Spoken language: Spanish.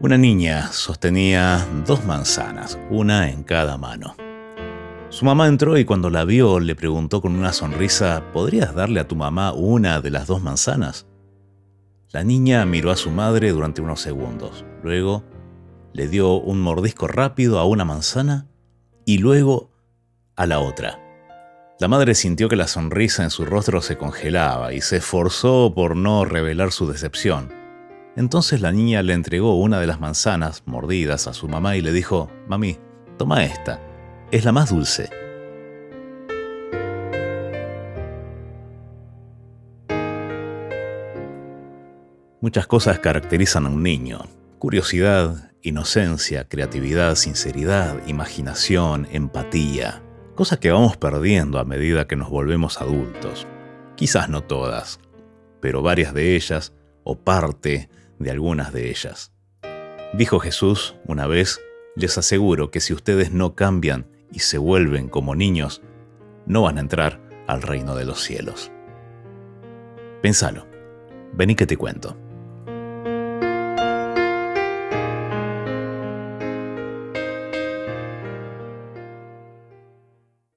Una niña sostenía dos manzanas, una en cada mano. Su mamá entró y cuando la vio le preguntó con una sonrisa, ¿podrías darle a tu mamá una de las dos manzanas? La niña miró a su madre durante unos segundos, luego le dio un mordisco rápido a una manzana y luego a la otra. La madre sintió que la sonrisa en su rostro se congelaba y se esforzó por no revelar su decepción. Entonces la niña le entregó una de las manzanas mordidas a su mamá y le dijo, Mami, toma esta, es la más dulce. Muchas cosas caracterizan a un niño. Curiosidad, inocencia, creatividad, sinceridad, imaginación, empatía. Cosas que vamos perdiendo a medida que nos volvemos adultos. Quizás no todas, pero varias de ellas, o parte de algunas de ellas. Dijo Jesús una vez, les aseguro que si ustedes no cambian y se vuelven como niños, no van a entrar al reino de los cielos. Pensalo, vení que te cuento.